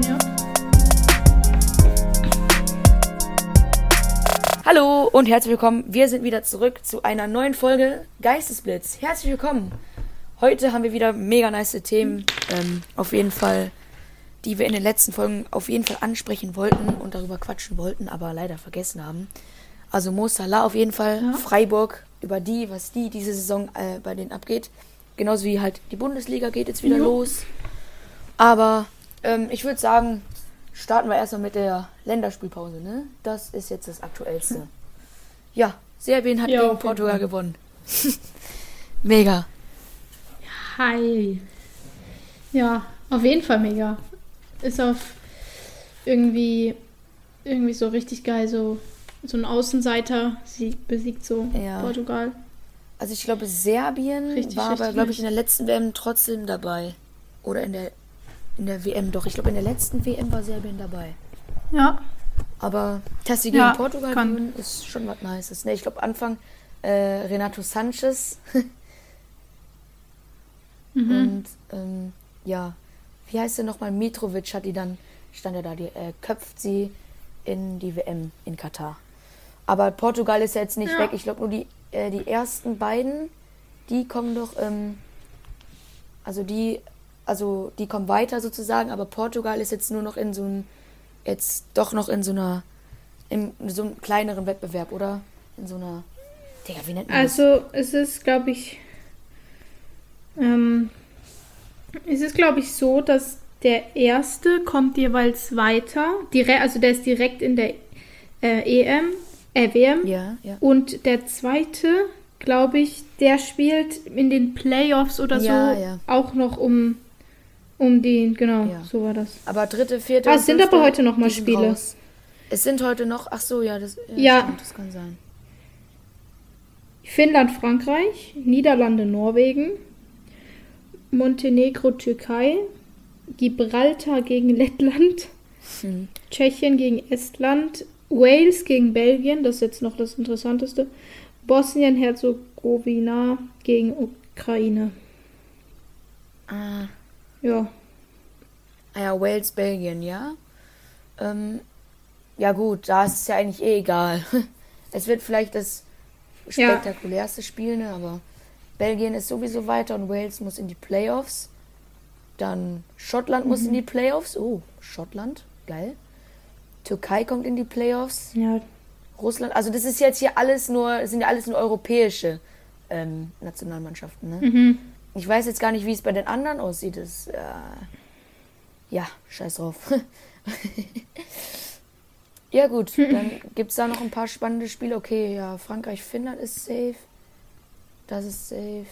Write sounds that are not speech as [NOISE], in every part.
Ja. Hallo und herzlich willkommen. Wir sind wieder zurück zu einer neuen Folge Geistesblitz. Herzlich willkommen. Heute haben wir wieder mega nice Themen, ähm, auf jeden Fall, die wir in den letzten Folgen auf jeden Fall ansprechen wollten und darüber quatschen wollten, aber leider vergessen haben. Also Mo Salah auf jeden Fall, Ja. Freiburg, über die, was die diese Saison äh, bei denen abgeht. Genauso wie halt die Bundesliga geht jetzt wieder Jo. los. Aber ähm, ich würde sagen, starten wir erstmal mit der Länderspielpause, ne? Das ist jetzt das Aktuellste. [LAUGHS] Ja, Serbien hat Ja, gegen Portugal gewonnen. [LAUGHS] Mega. Hi. Ja, auf jeden Fall mega. Ist auf irgendwie irgendwie so richtig geil, so so ein Außenseiter sie besiegt so Ja. Portugal. Also ich glaube, Serbien Richtig, war aber, richtig glaube ich, in der letzten WM trotzdem dabei. Oder in der in der WM doch. Ich glaube, in der letzten WM war Serbien dabei. Ja. Aber dass sie gegen Ja, Portugal kann. gewinnen, ist schon was Nices. Ne, ich glaube, Anfang äh, Renato Sanchez [LAUGHS] Mhm. und ähm, ja, wie heißt der nochmal? Mitrovic hat die dann, stand ja da, die äh, köpft sie in die WM in Katar. Aber Portugal ist ja jetzt nicht Ja. weg. Ich glaube nur die, äh, die ersten beiden, die kommen doch, ähm, also die, also die kommen weiter sozusagen, aber Portugal ist jetzt nur noch in so einem, jetzt doch noch in so einer, in so einem kleineren Wettbewerb, oder? In so einer, Digga, wie nennt man das? Also es ist, glaube ich, ähm, es ist, glaube ich, so, dass der erste kommt jeweils weiter, dire also der ist direkt in der äh, EM, äh, WM. Ja, ja. Und der zweite, glaube ich, der spielt in den Playoffs oder so Ja, ja. auch noch um, um den, genau, Ja. so war das. Aber dritte, vierte. Ah, es sind aber heute noch mal Spiele. raus. Es sind heute noch. Ach so, ja, das, Ja. Stimmt, das kann sein. Finnland, Frankreich, Niederlande, Norwegen, Montenegro, Türkei, Gibraltar gegen [LAUGHS] Lettland, Hm. Tschechien gegen Estland, Wales gegen Belgien, das ist jetzt noch das Interessanteste, Bosnien-Herzegowina gegen Ukraine. Ah, Ja, ah ja, Wales, Belgien, ja. Ähm, ja gut, da ist es ja eigentlich eh egal. [LAUGHS] Es wird vielleicht das Ja. spektakulärste Spiel, ne? Aber Belgien ist sowieso weiter und Wales muss in die Playoffs. Dann Schottland muss Mhm. in die Playoffs. Oh, Schottland, geil. Türkei kommt in die Playoffs. ja, Russland, also das ist jetzt hier alles nur, das sind ja alles nur europäische ähm, Nationalmannschaften. Ne? mhm. Ich weiß jetzt gar nicht, wie es bei den anderen aussieht. Das, äh, ja, scheiß drauf. [LAUGHS] ja gut, dann [LAUGHS] gibt es da noch ein paar spannende Spiele. Okay, ja, Frankreich, Finnland ist safe. Das ist safe.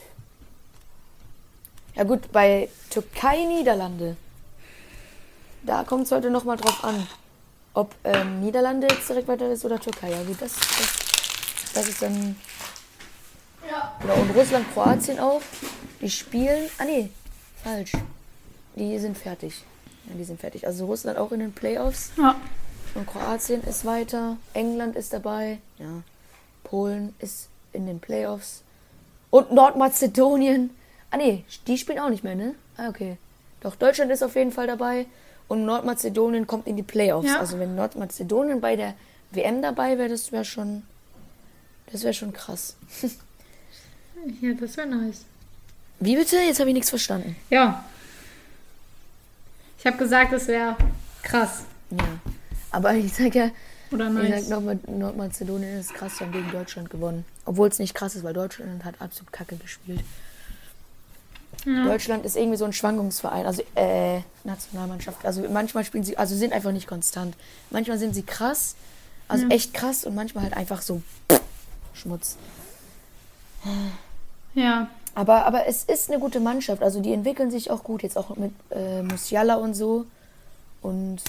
Ja gut, bei Türkei, Niederlande. Da kommt es heute nochmal drauf an, ob ähm, Niederlande jetzt direkt weiter ist oder Türkei. Ja gut, das, das, das ist dann Genau, und Russland, Kroatien auch. Die spielen. Ah, nee, falsch. Die sind fertig. Ja, die sind fertig. Also Russland auch in den Playoffs. ja. Und Kroatien ist weiter. England ist dabei. Ja. Polen ist in den Playoffs. Und Nordmazedonien. Ah, nee, die spielen auch nicht mehr, ne? Ah, okay. Doch, Deutschland ist auf jeden Fall dabei. Und Nordmazedonien kommt in die Playoffs. Ja. Also, wenn Nordmazedonien bei der WM dabei wäre, das wäre schon. Das wäre schon krass. [LAUGHS] Ja, das wäre nice. Wie bitte? Jetzt habe ich nichts verstanden. Ja. Ich habe gesagt, das wäre krass. Ja. Aber ich sag ja, Oder ich nice. sag Nord Nordmazedonien ist krass, die haben gegen Deutschland gewonnen. Obwohl es nicht krass ist, weil Deutschland hat absolut kacke gespielt. Ja. Deutschland ist irgendwie so ein Schwankungsverein, also äh, Nationalmannschaft. Also manchmal spielen sie, also sind einfach nicht konstant. Manchmal sind sie krass, also Ja. echt krass und manchmal halt einfach so Schmutz. Ja. Aber, aber es ist eine gute Mannschaft, also die entwickeln sich auch gut, jetzt auch mit äh, Musiala und so. Und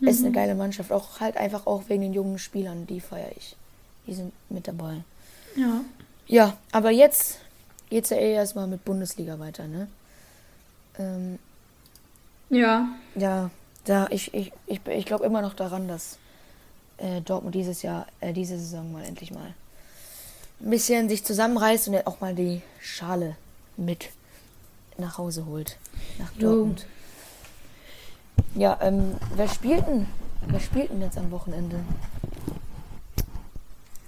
es ist eine geile Mannschaft, auch halt einfach auch wegen den jungen Spielern, die feiere ich. Die sind mit dabei. Ja. Ja, aber jetzt geht's ja eh erstmal mit Bundesliga weiter, ne? Ähm, Ja. ja, da ich, ich, ich, ich glaube immer noch daran, dass äh, Dortmund dieses Jahr, äh, diese Saison mal endlich mal ein bisschen sich zusammenreißt und auch mal die Schale mit nach Hause holt. Nach Jo. Dortmund. Ja, ähm, wer spielt denn? Wer spielt denn jetzt am Wochenende?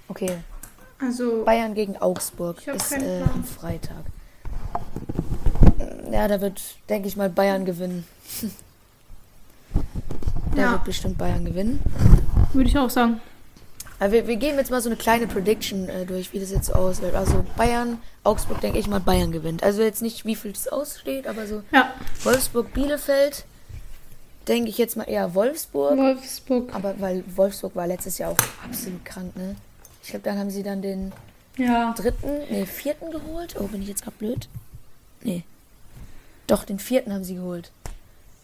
Okay, Also, Bayern gegen Augsburg ist äh, am Freitag. Ja, da wird, denke ich mal, Bayern gewinnen. [LAUGHS] Da Ja. wird bestimmt Bayern gewinnen. würde ich auch sagen. Aber wir, wir gehen jetzt mal so eine kleine Prediction äh, durch, wie das jetzt so auswählt. Also Bayern, Augsburg, denke ich mal, Bayern gewinnt. Also jetzt nicht, wie viel es aussteht, aber so Ja, Wolfsburg, Bielefeld, denke ich jetzt mal eher Wolfsburg. Wolfsburg. Aber weil Wolfsburg war letztes Jahr auch absolut krank, ne? Ich glaube, dann haben sie dann den Ja. dritten, nee, vierten geholt. Oh, bin ich jetzt gerade blöd? Nee. Doch, den vierten haben sie geholt.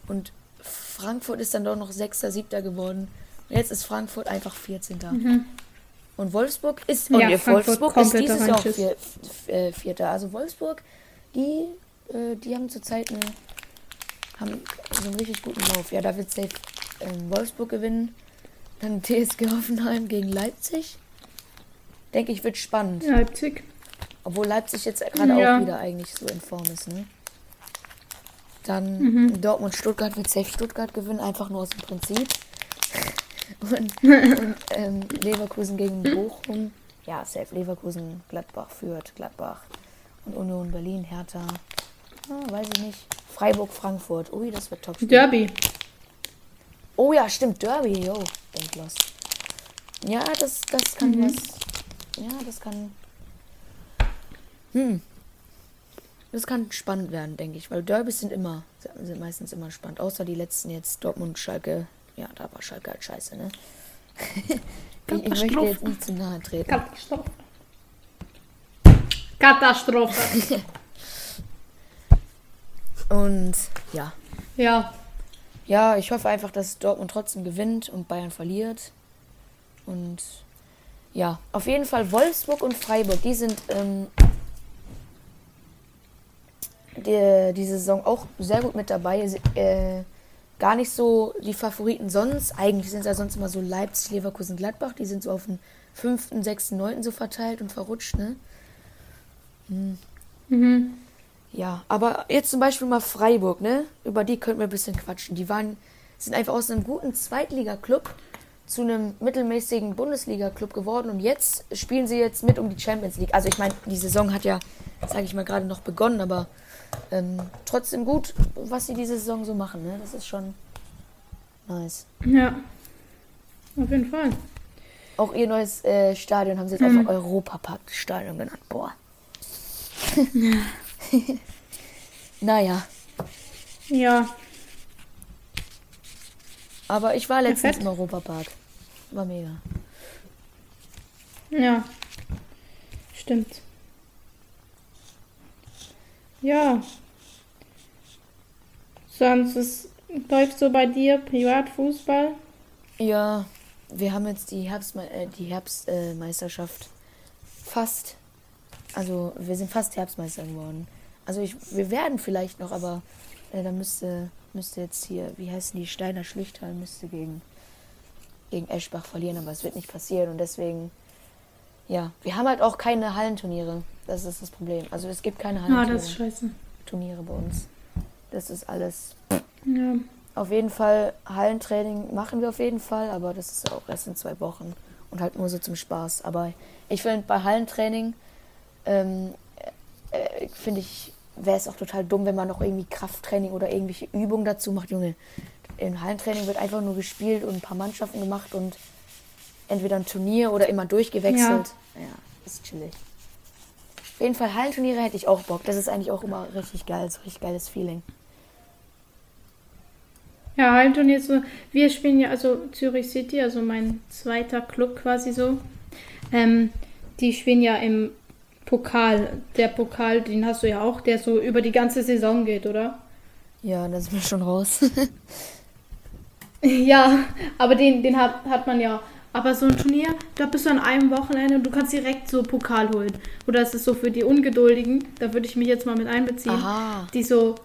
Und Frankfurt ist dann doch noch Sechster, Siebter geworden. Jetzt ist Frankfurt einfach 14. Und Wolfsburg ist, und Ja, Wolfsburg ist dieses Jahr auch vier, f- äh, Vierter. Also Wolfsburg, die, äh, die haben zurzeit eine, haben so einen richtig guten Lauf. Ja, da wird safe ähm, Wolfsburg gewinnen. Dann [LAUGHS] TSG Hoffenheim gegen Leipzig. Denke ich, wird spannend. Leipzig. Obwohl Leipzig jetzt gerade Ja. auch wieder eigentlich so in Form ist, ne? Dann Mhm. Dortmund, Stuttgart wird safe Stuttgart gewinnen, einfach nur aus dem Prinzip. Und, und [LAUGHS] ähm, Leverkusen gegen Bochum. Ja, safe Leverkusen, Gladbach führt, Gladbach. Und Union Berlin, Hertha. Ah, weiß ich nicht. Freiburg, Frankfurt. Ui, das wird top. Derby. Oh ja, stimmt, Derby, yo. Denklos. Ja, das, das kann Mhm. was. Ja, das kann. Hm. Das kann spannend werden, denke ich, weil Derbys sind immer, sind meistens immer spannend. Außer die letzten jetzt Dortmund, Schalke. Ja, da war Schalke halt scheiße, ne? [LAUGHS] ich, ich möchte jetzt nicht zu nahe treten. Katastrophe. Katastrophe. [LAUGHS] Und ja. ja. Ja, ich hoffe einfach, dass Dortmund trotzdem gewinnt und Bayern verliert. Und ja, auf jeden Fall Wolfsburg und Freiburg, die sind ähm, die, die Saison auch sehr gut mit dabei. Äh, gar nicht so die Favoriten sonst. Eigentlich sind es ja sonst immer so Leipzig, Leverkusen, Gladbach. Die sind so auf den fünften, sechsten, neunten so verteilt und verrutscht, ne? Mhm. Ja, aber jetzt zum Beispiel mal Freiburg, ne? Über die könnten wir ein bisschen quatschen. Die waren, sind einfach aus einem guten Zweitliga-Club zu einem mittelmäßigen Bundesliga-Club geworden und jetzt spielen sie jetzt mit um die Champions League. Also ich meine, die Saison hat ja, sage ich mal, gerade noch begonnen, aber ähm, trotzdem gut, was sie diese Saison so machen, ne? Das ist schon nice. Ja. Auf jeden Fall. Auch ihr neues äh, Stadion haben sie jetzt einfach Europapark-Stadion genannt. Boah. [LAUGHS] naja, Ja. aber ich war letztens fett. im Europapark. War mega. Ja. Stimmt. Ja. Sonst ist, läuft so bei dir Privatfußball? Ja, wir haben jetzt die Herbstme äh, die Herbstmeisterschaft äh, fast. Also wir sind fast Herbstmeister geworden. Also ich, wir werden vielleicht noch, aber äh, da müsste, müsste jetzt hier, wie heißen die, Steiner Schlüchtal müsste gegen, gegen Eschbach verlieren, aber es wird nicht passieren und deswegen, ja, wir haben halt auch keine Hallenturniere. Das ist das Problem. Also es gibt keine Ah, das ist Hallenturniere scheiße. Turniere bei uns. Das ist alles Ja. auf jeden Fall Hallentraining machen wir auf jeden Fall, aber das ist auch erst in zwei Wochen und halt nur so zum Spaß. Aber ich finde bei Hallentraining ähm, äh, finde ich wäre es auch total dumm, wenn man noch irgendwie Krafttraining oder irgendwelche Übungen dazu macht, Junge. Im Hallentraining wird einfach nur gespielt und ein paar Mannschaften gemacht und entweder ein Turnier oder immer durchgewechselt. Ja, ist chillig. Auf jeden Fall Hallenturniere hätte ich auch Bock. Das ist eigentlich auch immer richtig geil, so richtig geiles Feeling. Ja, Hallenturnier so. Wir spielen ja, also Zürich City, also mein zweiter Club quasi so. Ähm, die spielen ja im Pokal. Der Pokal, den hast du ja auch, der so über die ganze Saison geht, oder? Ja, da sind wir schon raus. [LAUGHS] Ja, aber den, den hat, hat man ja. Aber so ein Turnier, da bist du an einem Wochenende und du kannst direkt so Pokal holen. Oder ist es so für die Ungeduldigen, da würde ich mich jetzt mal mit einbeziehen, Aha. die so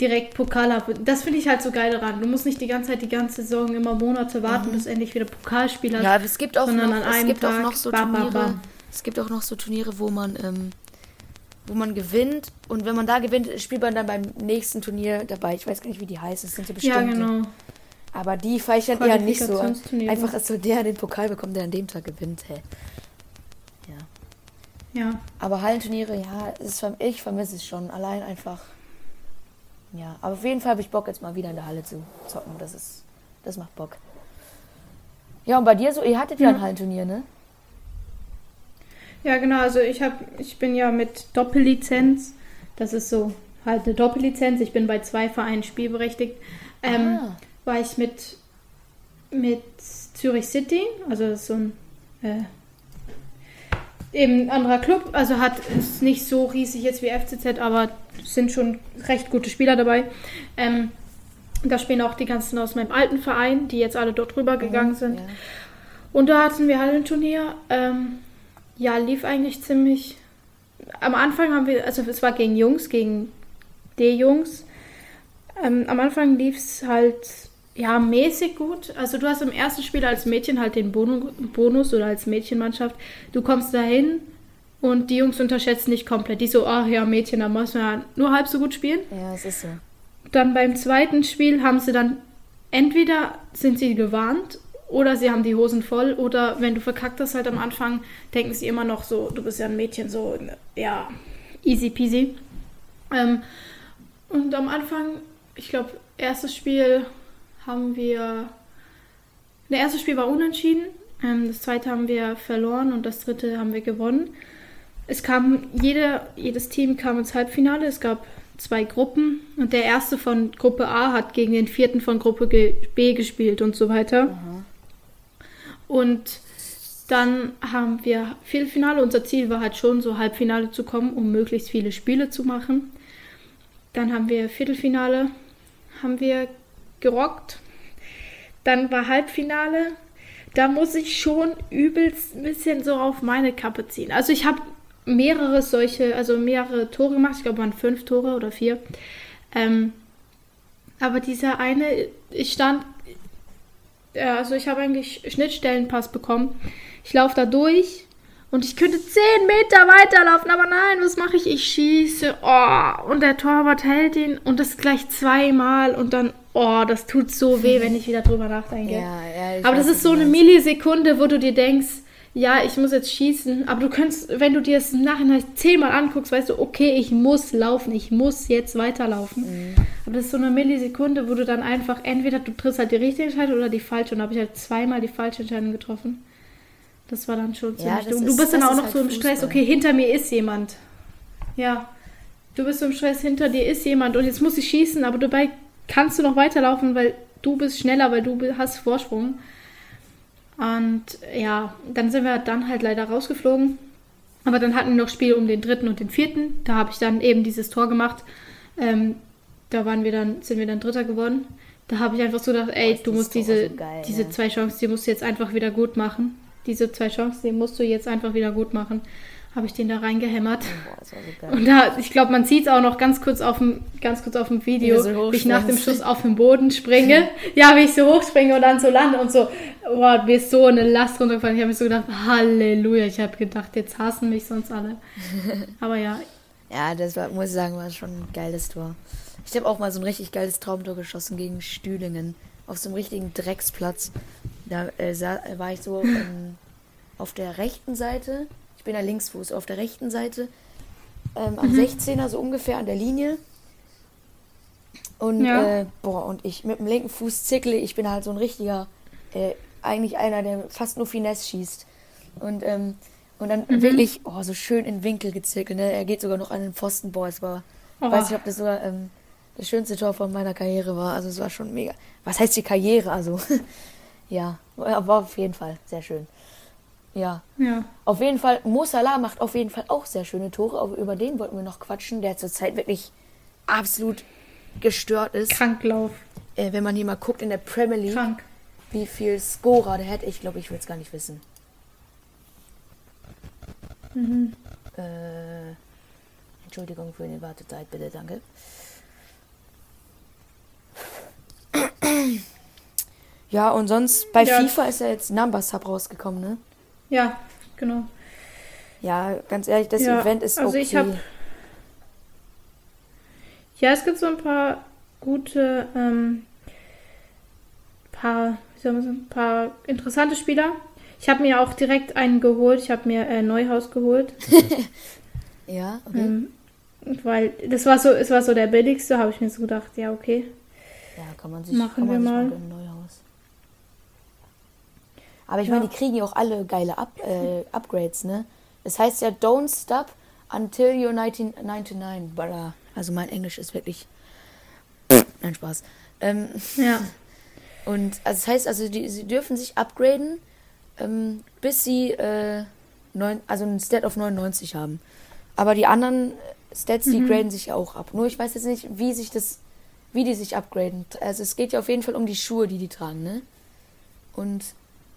direkt Pokal haben. Das finde ich halt so geil daran. Du musst nicht die ganze Zeit, die ganze Saison immer Monate warten, bis endlich wieder Pokalspiel hast. Ja, aber es gibt auch sondern noch, an es gibt auch Tag, noch so bam, bam, Turniere. bam. Es gibt auch noch so Turniere, wo man, ähm, wo man gewinnt und wenn man da gewinnt, spielt man dann beim nächsten Turnier dabei. Ich weiß gar nicht, wie die heißen. Es sind ja Ja, bestimmte. genau. Aber die ich dann eher nicht so. Einfach, dass so der den Pokal bekommt, der an dem Tag gewinnt. Hey. Ja. Ja. Aber Hallenturniere, ja, ist, ich vermisse es schon. Allein einfach. Ja, aber auf jeden Fall habe ich Bock, jetzt mal wieder in der Halle zu zocken. Das ist, das macht Bock. Ja, und bei dir so, ihr hattet ja ein Ja. Hallenturnier, ne? Ja, genau. Also ich habe, ich bin ja mit Doppellizenz. Das ist so halt eine Doppellizenz. Ich bin bei zwei Vereinen spielberechtigt. Ähm, Ah. War ich mit mit Zürich City, also so ein äh, eben anderer Club, also hat ist nicht so riesig jetzt wie FCZ, aber sind schon recht gute Spieler dabei. Ähm, da spielen auch die ganzen aus meinem alten Verein, die jetzt alle dort rüber gegangen sind. Ja. Und da hatten wir halt ein Turnier. Ähm, ja, lief eigentlich ziemlich. Am Anfang haben wir, also es war gegen Jungs, gegen D-Jungs. Ähm, am Anfang lief es halt ja mäßig gut. Also du hast im ersten Spiel als Mädchen halt den Bonus oder als Mädchenmannschaft. Du kommst dahin und die Jungs unterschätzen dich komplett. Die so, ach ja, Mädchen, da muss man ja nur halb so gut spielen. ja, es ist so. Dann beim zweiten Spiel haben sie dann entweder sind sie gewarnt oder sie haben die Hosen voll oder wenn du verkackt hast halt am Anfang, denken sie immer noch so, du bist ja ein Mädchen, so, ja, easy peasy. Ähm, und am Anfang, ich glaube, erstes Spiel haben wir, das erste Spiel war unentschieden, ähm, das zweite haben wir verloren und das dritte haben wir gewonnen. Es kam, jede, jedes Team kam ins Halbfinale, es gab zwei Gruppen und der erste von Gruppe A hat gegen den vierten von Gruppe B gespielt und so weiter. Und dann haben wir Viertelfinale. Unser Ziel war halt schon, so Halbfinale zu kommen, um möglichst viele Spiele zu machen. Dann haben wir Viertelfinale, haben wir gerockt. Dann war Halbfinale. Da muss ich schon übelst ein bisschen so auf meine Kappe ziehen. Also ich habe mehrere solche, also mehrere Tore gemacht. Ich glaube, waren fünf Tore oder vier. Ähm, aber dieser eine, ich stand, ja, also ich habe eigentlich Schnittstellenpass bekommen. Ich laufe da durch und ich könnte zehn Meter weiterlaufen, aber nein, was mache ich? Ich schieße, oh, und der Torwart hält ihn und das gleich zweimal und dann, oh, das tut so weh, wenn ich wieder drüber nachdenke. Ja, ja, Aber das ist so eine. Millisekunde, wo du dir denkst, ja, ich muss jetzt schießen, aber du kannst, wenn du dir das im Nachhinein zehnmal anguckst, weißt du, okay, ich muss laufen, ich muss jetzt weiterlaufen. Mhm. Aber das ist so eine Millisekunde, wo du dann einfach, entweder du triffst halt die richtige Entscheidung oder die falsche. Und da habe ich halt zweimal die falsche Entscheidung getroffen. Das war dann schon Ja, ziemlich das dumm. Du ist- bist dann auch noch halt so im Stress, Fußball. okay, hinter mir ist jemand. Ja. Du bist so im Stress, hinter dir ist jemand und jetzt muss ich schießen, aber dabei kannst du noch weiterlaufen, weil du bist schneller, weil du hast Vorsprung. Und ja, dann sind wir dann halt leider rausgeflogen. Aber dann hatten wir noch Spiel um den dritten und den vierten. Da habe ich dann eben dieses Tor gemacht. Ähm, da waren wir dann, sind wir dann Dritter geworden. Da habe ich einfach so gedacht, ey, du musst diese, so geil, diese ja. zwei Chancen, die musst du jetzt einfach wieder gut machen. Diese zwei Chancen, die musst du jetzt einfach wieder gut machen. Habe ich den da reingehämmert. Boah, so geil. Und da, ich glaube, man sieht es auch noch ganz kurz auf dem, ganz kurz auf dem Video, Wie so wie ich nach dem. Schuss auf den Boden springe. [LAUGHS] ja, wie ich so hochspringe und dann so lande und so, boah, mir ist so eine Last runtergefallen. Ich habe mir so gedacht, Halleluja. Ich habe gedacht, jetzt hassen mich sonst alle. [LAUGHS] Aber ja, Ja, das war, muss ich sagen, war schon ein geiles Tor. Ich habe auch mal so ein richtig geiles Traumtor geschossen gegen Stühlingen. Auf so einem richtigen Drecksplatz. Da äh, sah, war ich so [LAUGHS] ähm, auf der rechten Seite. Ich bin ja Linksfuß. Auf der rechten Seite ähm, am 16er, so ungefähr an der Linie. Und, Ja. äh, boah, und ich mit dem linken Fuß zickle. Ich bin halt so ein richtiger, äh, eigentlich einer, der fast nur Finesse schießt. Und, ähm, und dann wirklich, oh, so schön in Winkel gezickelt. Ne? Er geht sogar noch an den Pfosten. Boah, es war, Oh. weiß nicht, ob das sogar ähm, das schönste Tor von meiner Karriere war. Also es war schon mega. Was heißt die Karriere? Also, [LAUGHS] ja, war auf jeden Fall sehr schön. Ja, ja. auf jeden Fall, Mo Salah macht auf jeden Fall auch sehr schöne Tore. Aber über den wollten wir noch quatschen, der zurzeit wirklich absolut gestört ist. Kranklauf. Äh, wenn man hier mal guckt in der Premier League, Krank. wie viel Scorer der hat, ich glaube, ich will es gar nicht wissen. Mhm. Äh, Entschuldigung für die Wartezeit, bitte, danke. Ja, und sonst, bei Ja. FIFA ist ja jetzt Number Sub rausgekommen, ne? Ja, genau. Ja, ganz ehrlich, das Ja, Event ist also okay. ich hab- Ja, es gibt so ein paar gute, ähm, paar, wie soll man sagen, paar interessante Spieler. Ich habe mir auch direkt einen geholt. Ich habe mir äh, Neuhaus geholt. [LAUGHS] Ja, okay. Ähm, weil das war so, es war so der billigste, habe ich mir so gedacht, ja, okay. Ja, kann man sich, Machen kann man wir sich mal. Aber ich Ja. meine, die kriegen ja auch alle geile Up, äh, Upgrades, ne? Das heißt ja, don't stop until you're 1999. Brother. Also mein Englisch ist wirklich... Nein, Spaß. Ähm, Ja. und also das heißt, also die, sie dürfen sich upgraden, ähm, bis sie äh, neun, also einen Stat auf 99 haben. Aber die anderen Stats, die graden sich ja auch ab. Nur ich weiß jetzt nicht, wie sich das, wie die sich upgraden. Also es geht ja auf jeden Fall um die Schuhe, die die tragen, ne? Und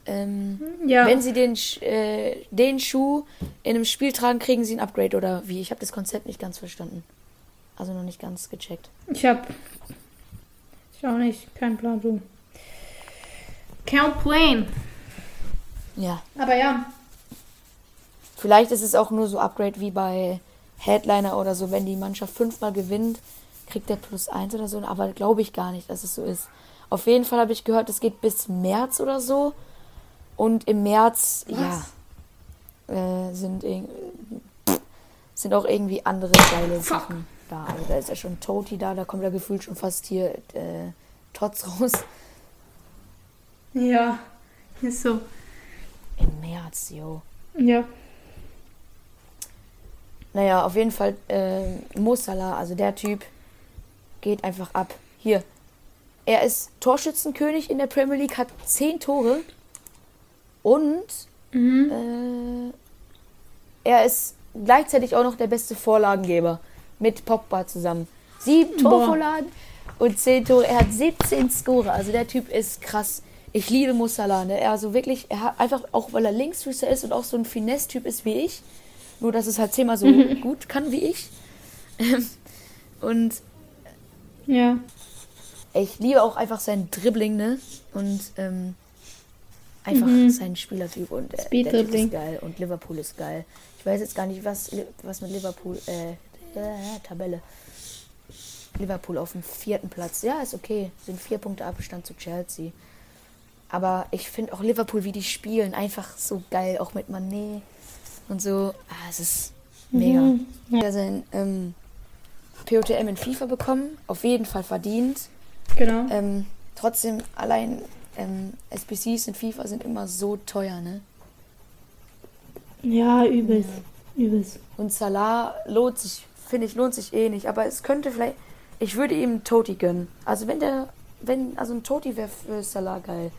ähm, Ja. wenn sie den, äh, den Schuh in einem Spiel tragen, kriegen sie ein Upgrade oder wie? Ich habe das Konzept nicht ganz verstanden. Also noch nicht ganz gecheckt. Ich hab. Ich auch nicht. Kein Plan, du. Count Plane. Ja. Aber ja. Vielleicht ist es auch nur so Upgrade wie bei Headliner oder so, wenn die Mannschaft fünfmal gewinnt, kriegt der plus eins oder so, aber glaube ich gar nicht, dass es so ist. Auf jeden Fall habe ich gehört, es geht bis März oder so. Und im März, ja, äh, sind, sind auch irgendwie andere geile Sachen da. Also da ist ja schon Toti da, da kommt ja gefühlt schon fast hier äh, Tots raus. Ja. Ist so. Im März, yo. Ja. Naja, auf jeden Fall äh, Mo Salah, also der Typ, geht einfach ab. Hier. Er ist Torschützenkönig in der Premier League, hat 10 Tore und Mhm. äh, er ist gleichzeitig auch noch der beste Vorlagengeber mit Pogba zusammen. Sieben. Torvorlagen und 10 Tore. Er hat 17 Score, also der Typ ist krass. Ich liebe Mo Salah, ne? Er also wirklich, er hat einfach, auch weil er Linksfüßer ist und auch so ein Finesse-Typ ist wie ich, nur dass es halt zehnmal so [LAUGHS] gut kann wie ich. [LAUGHS] und Ja. ich liebe auch einfach sein Dribbling, ne? Und ähm, einfach Mhm. seinen Spielertyp und äh, der Typ Speed-Dribbling. ist geil und Liverpool ist geil. Ich weiß jetzt gar nicht, was, was mit Liverpool, äh, äh, Tabelle. Liverpool auf dem vierten Platz. Ja, ist okay. Sind vier Punkte Abstand zu Chelsea. Aber ich finde auch Liverpool, wie die spielen, einfach so geil. Auch mit Mané und so. Ah, es ist mega. Mhm. Ja. Er sein ähm, POTM in FIFA bekommen. Auf jeden Fall verdient. Genau. Ähm, trotzdem, allein ähm, SBCs in FIFA sind immer so teuer, ne? Ja, übelst. Übelst. Und Salah lohnt sich, finde ich, lohnt sich eh nicht. Aber es könnte vielleicht, ich würde ihm Toti gönnen. Also wenn der, wenn, also ein Toti wäre für Salah geil.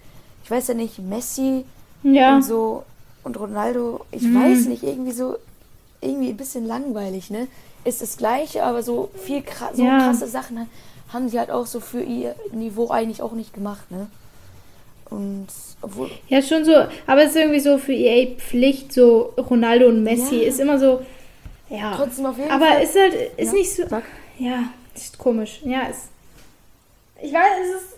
Ich weiß ja nicht, Messi Ja. und so und Ronaldo, ich Mhm. weiß nicht, irgendwie so, irgendwie ein bisschen langweilig, ne? Ist das Gleiche, aber so viel so Ja. krasse Sachen haben sie halt auch so für ihr Niveau eigentlich auch nicht gemacht, ne? Und obwohl, Ja, schon so. Aber es ist irgendwie so für EA Pflicht, so Ronaldo und Messi Ja. ist immer so. Ja. trotzdem auf jeden Aber Fall. ist halt, ist Ja, nicht so. sag. Ja, ist komisch. Ja, ist. Ich weiß, es ist.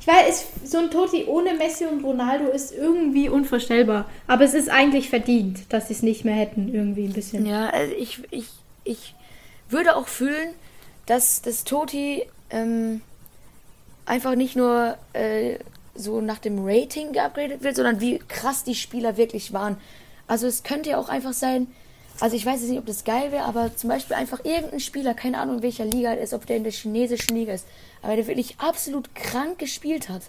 Ich weiß, es, so ein Toti ohne Messi und Ronaldo ist irgendwie unvorstellbar. Aber es ist eigentlich verdient, dass sie es nicht mehr hätten, irgendwie ein bisschen. Ja, also ich, ich, ich würde auch fühlen, dass das Toti ähm, einfach nicht nur äh, so nach dem Rating geupgradet wird, sondern wie krass die Spieler wirklich waren. Also es könnte ja auch einfach sein, also ich weiß jetzt nicht, ob das geil wäre, aber zum Beispiel einfach irgendein Spieler, keine Ahnung in welcher Liga er ist, ob der in der chinesischen Liga ist, aber der wirklich absolut krank gespielt hat,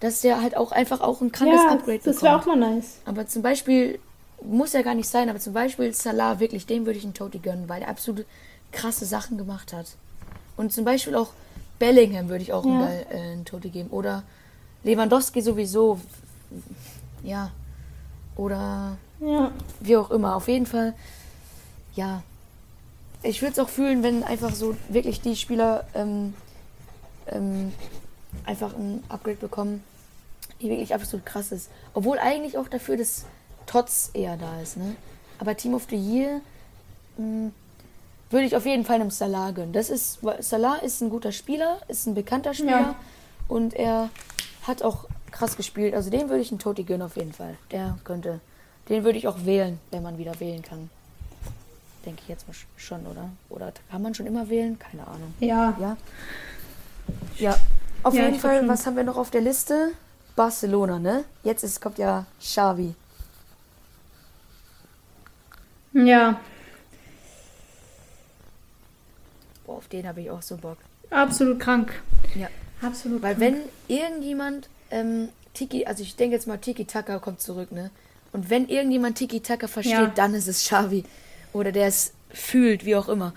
dass der halt auch einfach auch ein krankes ja Upgrade das wäre bekommt. auch mal nice. Aber zum Beispiel, muss ja gar nicht sein, aber zum Beispiel Salah, wirklich, dem würde ich einen Toti gönnen, weil er absolut krasse Sachen gemacht hat. Und zum Beispiel auch Bellingham würde ich auch Ja. einen, äh, einen Toti geben. Oder Lewandowski sowieso. Ja. Oder Ja. wie auch immer. Auf jeden Fall, ja. Ich würde es auch fühlen, wenn einfach so wirklich die Spieler ähm, ähm, einfach ein Upgrade bekommen, die wirklich absolut krass ist. Obwohl eigentlich auch dafür das Tots eher da ist, ne? Aber Team of the Year mh, würde ich auf jeden Fall einem Salah gönnen. Das ist, Salah ist ein guter Spieler, ist ein bekannter Spieler Ja. und er hat auch krass gespielt. Also den würde ich einen Toti gönnen auf jeden Fall. Der könnte, den würde ich auch wählen, wenn man wieder wählen kann. Denke ich jetzt mal sch- schon, oder? Oder kann man schon immer wählen? Keine Ahnung. Ja. Ja. Ja. Auf Ja, jeden Fall, was haben wir noch auf der Liste? Barcelona, ne? Jetzt ist, kommt ja Xavi. Ja, Boah, auf den habe ich auch so Bock. absolut krank. Ja. Absolut Weil krank. wenn irgendjemand ähm, Tiki, also ich denke jetzt mal Tiki Taka kommt zurück, ne? Und wenn irgendjemand Tiki Taka versteht, Ja. dann ist es Xavi. Oder der es fühlt, wie auch immer.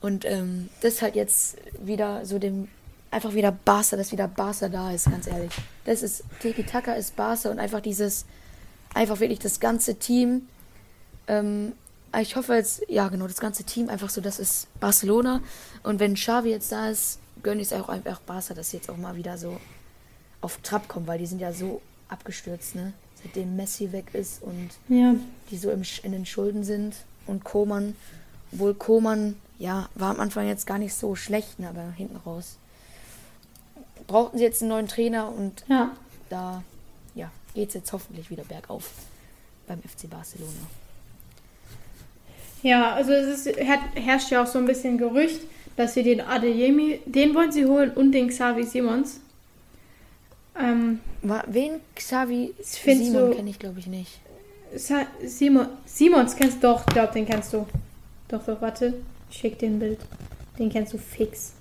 Und ähm, das halt jetzt wieder so dem, einfach wieder Barca, dass wieder Barca da ist, ganz ehrlich. Das ist, Tiki Taka ist Barca und einfach dieses, einfach wirklich das ganze Team. Ähm, ich hoffe jetzt, ja genau, das ganze Team einfach so, das ist Barcelona. Und wenn Xavi jetzt da ist, gönne ich es auch einfach Barca, dass sie jetzt auch mal wieder so auf Trab kommen, weil die sind ja so abgestürzt, ne? Seitdem Messi weg ist und Ja, die so im, in den Schulden sind. Und Koman, obwohl Koman, ja, war am Anfang jetzt gar nicht so schlecht, ne, aber hinten raus. Brauchten sie jetzt einen neuen Trainer und ja. da, ja, geht es jetzt hoffentlich wieder bergauf beim FC Barcelona. Ja, also es ist, her- herrscht ja auch so ein bisschen Gerücht, dass sie den Adeyemi, den wollen sie holen und den Xavi Simons. Ähm, Wen? Xavi Simon kenne ich, glaube ich, nicht. Sa Simon, Simons kennst du doch, ich glaube, den kennst du. Doch, doch, warte. Ich schick dir ein Bild. Den kennst du fix.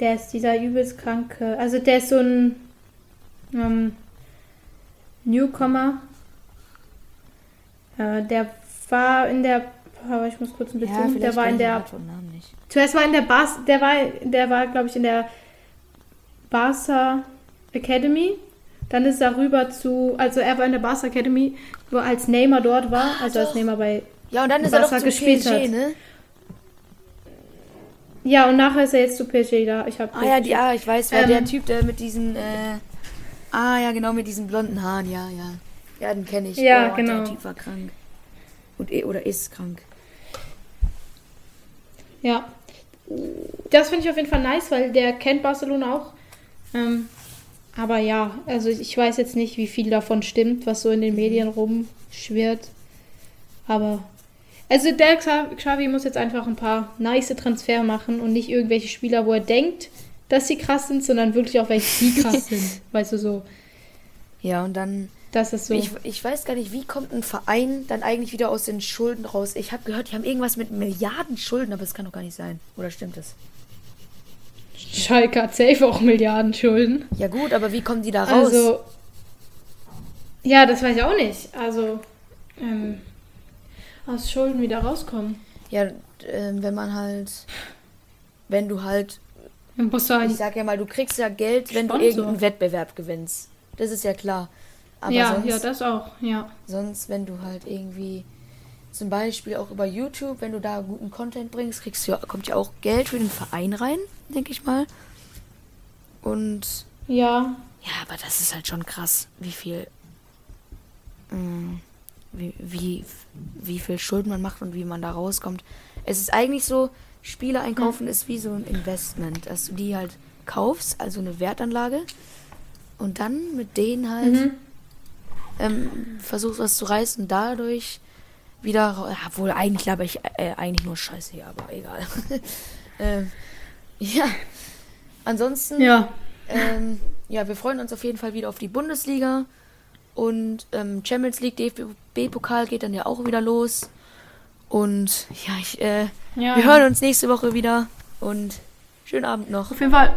Der ist dieser übelst kranke. Also der ist so ein ähm, Newcomer. Äh, der war in der. Aber ich muss kurz ein bisschen. der war in der. Zuerst war in der Bas, der war, der war, glaube ich, in der Barca Academy. Dann ist er rüber zu, also er war in der Barca Academy, wo als Neymar dort war, also als doch. Neymar bei. Ja, und dann ist er doch er zu gespielt PSG, hat. ne? Ja, und nachher ist er jetzt zu PSG da. Ich habe. Ah ja, die, ja, ich weiß, wer Ähm. der Typ, der mit diesen, äh, ah ja, genau, mit diesen blonden Haaren, ja, ja. Ja, den kenne ich. Ja, oh, genau. Der Typ war krank. Und, eh- oder ist krank. Ja. Das finde ich auf jeden Fall nice, weil der kennt Barcelona auch. Ähm, aber ja, also ich weiß jetzt nicht, wie viel davon stimmt, was so in den Medien rumschwirrt. Aber. Also der Xa- Xavi muss jetzt einfach ein paar nice Transfer machen und nicht irgendwelche Spieler, wo er denkt, dass sie krass sind, sondern wirklich auch welche, die [LAUGHS] krass [LAUGHS] sind. Weißt du so. Ja, und dann, Das ist so. ich, ich weiß gar nicht, wie kommt ein Verein dann eigentlich wieder aus den Schulden raus? Ich habe gehört, die haben irgendwas mit Milliarden Schulden, aber das kann doch gar nicht sein. Oder stimmt das? Schalke hat safe auch Milliarden Schulden. Ja gut, aber wie kommen die da raus? Also, ja, das weiß ich auch nicht. Also, ähm, aus Schulden wieder rauskommen. ja, ähm, wenn man halt, wenn du halt muss sagen, Ich sag ja mal, du kriegst ja Geld, wenn Sponsor. du irgendeinen Wettbewerb gewinnst. Das ist ja klar. Aber ja, sonst, ja, das auch, ja. sonst, wenn du halt irgendwie zum Beispiel auch über YouTube, wenn du da guten Content bringst, kriegst du ja, kommt ja auch Geld für den Verein rein, denke ich mal. Und Ja, ja, aber das ist halt schon krass, wie viel, mh, wie, wie, wie viel Schulden man macht und wie man da rauskommt. Es ist eigentlich so, Spiele einkaufen ist wie so ein Investment, dass du die halt kaufst, also eine Wertanlage, und dann mit denen halt mhm. Ähm, versuchst was zu reißen dadurch wieder, ra- ja, wohl eigentlich laber ich äh, eigentlich nur Scheiße hier, aber egal. [LAUGHS] ähm, ja, ansonsten ja. ähm, ja, wir freuen uns auf jeden Fall wieder auf die Bundesliga. Und ähm, Champions League, DFB-Pokal geht dann ja auch wieder los. Und ja, ich, äh, ja. wir hören uns nächste Woche wieder. Und schönen Abend noch. Auf jeden Fall